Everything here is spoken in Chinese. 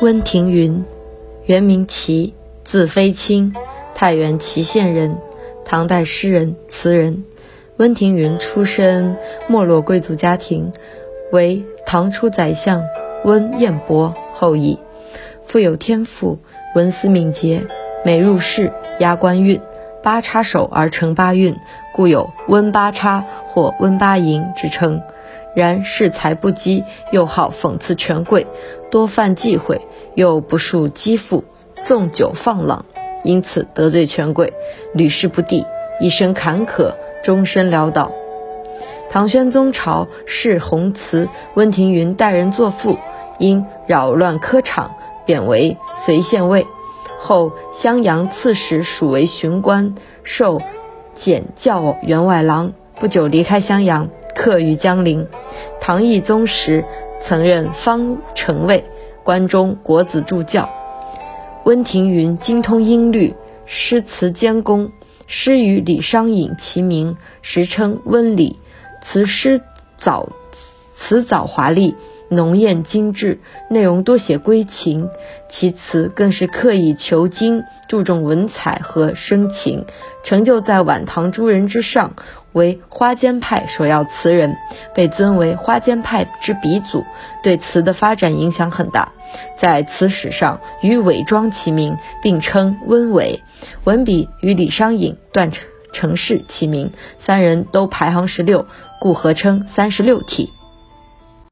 温庭筠，原名琦，字飞卿，太原祁县人，唐代诗人、词人。温庭筠出身没落贵族家庭，为唐初宰相温彦博后裔，富有天赋，文思敏捷，每入仕押官运，八叉手而成八运，故有温八叉或温八营之称。然恃才不羁，又好讽刺权贵，多犯忌讳，又不束肌肤，纵酒放浪，因此得罪权贵，屡试不第，一生坎坷，终身潦倒。唐宣宗朝释弘慈，温庭筠待人作赋，因扰乱科场，贬为随县尉，后襄阳刺史，署为巡官，授检校员外郎。不久离开襄阳。客于江陵，唐懿宗时曾任方城尉，关中国子助教。温庭筠精通音律，诗词兼工，诗与李商隐齐名，时称温李。词诗早词藻华丽。浓艳精致，内容多写归情，其词更是刻意求精，注重文采和声情，成就在晚唐诸人之上，为花间派首要词人，被尊为花间派之鼻祖，对词的发展影响很大，在词史上与韦庄齐名，并称温韦，文笔与李商隐、段成式齐名，三人都排行十六，故合称三十六体。